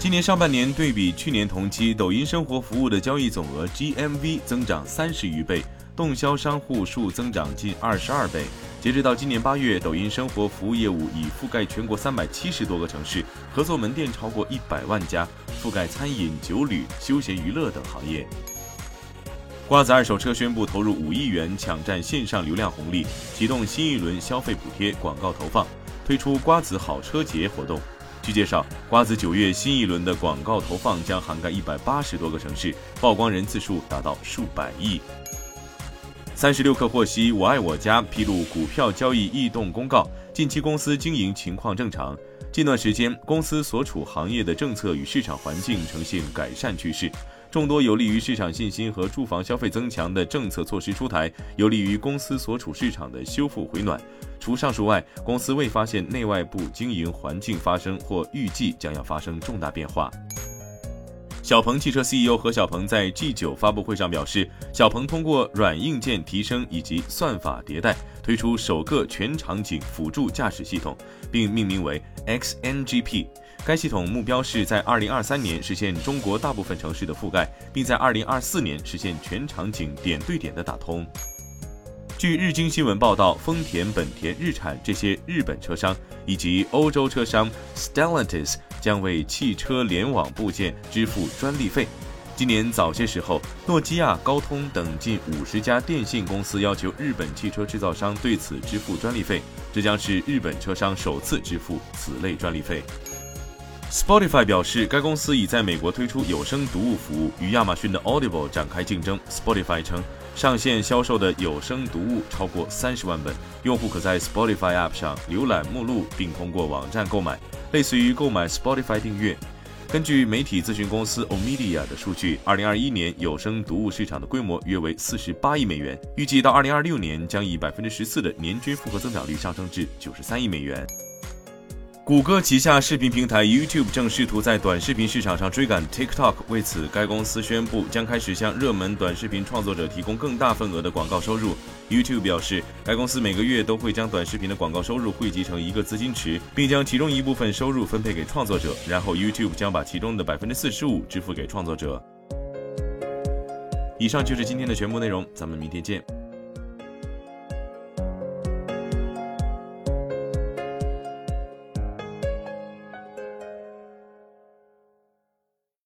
今年上半年对比去年同期，抖音生活服务的交易总额 GMV 增长三十余倍，动销商户数增长近二十二倍。截止到今年八月，抖音生活服务业务已覆盖全国三百七十多个城市，合作门店超过一百万家，覆盖餐饮、酒旅、休闲娱乐等行业。瓜子二手车宣布投入五亿元抢占线上流量红利，启动新一轮消费补贴广告投放，推出瓜子好车节活动。据介绍，瓜子九月新一轮的广告投放将涵盖一百八十多个城市，曝光人次数达到数百亿。三十六氪获悉，我爱我家披露股票交易异动公告，近期公司经营情况正常。近段时间，公司所处行业的政策与市场环境呈现改善趋势，众多有利于市场信心和住房消费增强的政策措施出台，有利于公司所处市场的修复回暖。除上述外，公司未发现内外部经营环境发生或预计将要发生重大变化。小鹏汽车 CEO 何小鹏在 G9 发布会上表示，小鹏通过软硬件提升以及算法迭代，推出首个全场景辅助驾驶系统，并命名为 XNGP。该系统目标是在2023年实现中国大部分城市的覆盖，并在2024年实现全场景点对点的打通。据日经新闻报道，丰田、本田、日产这些日本车商以及欧洲车商 Stellantis 将为汽车联网部件支付专利费。今年早些时候，诺基亚、高通等近五十家电信公司要求日本汽车制造商对此支付专利费，这将是日本车商首次支付此类专利费。Spotify 表示，该公司已在美国推出有声读物服务，与亚马逊的 Audible 展开竞争。Spotify 称，上线销售的有声读物超过三十万本，用户可在 Spotify App 上浏览目录，并通过网站购买，类似于购买 Spotify 订阅。根据媒体咨询公司 Omedia 的数据，二零二一年有声读物市场的规模约为四十八亿美元，预计到二零二六年将以百分之十四的年均复合增长率上升至九十三亿美元。谷歌旗下视频平台 YouTube 正试图在短视频市场上追赶 TikTok，为此，该公司宣布将开始向热门短视频创作者提供更大份额的广告收入。YouTube 表示，该公司每个月都会将短视频的广告收入汇集成一个资金池，并将其中一部分收入分配给创作者，然后 YouTube 将把其中的百分之四十五支付给创作者。以上就是今天的全部内容，咱们明天见。